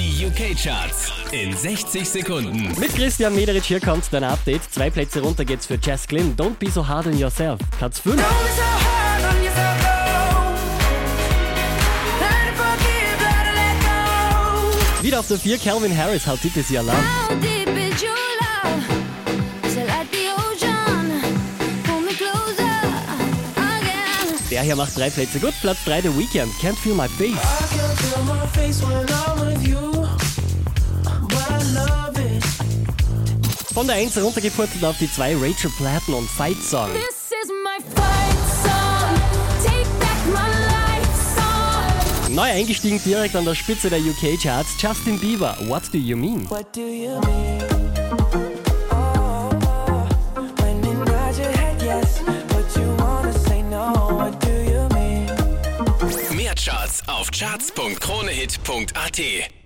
Die UK-Charts in 60 Sekunden. Mit Christian Mederich hier kommt dein Update. Zwei Plätze runter geht's für Jess Glynn. Don't be so hard on yourself. Platz 5. Wieder auf der 4 Calvin Harris, How Deep Is Your Love. Is your like. Der hier macht drei Plätze gut. Platz 3 The Weekend, Can't Feel My Face. I can feel my face when I'm with you, Von der 1 runtergepurzelt auf die 2 Rachel Platten und Fight Song. This is my fight song. Take back my life song. Neu eingestiegen direkt an der Spitze der UK-Charts, Justin Bieber, What Do You Mean? What do you mean? Oh, oh, when you nod your head yes, but you wanna say no. What do you mean? Mehr Charts auf charts.kronehit.at.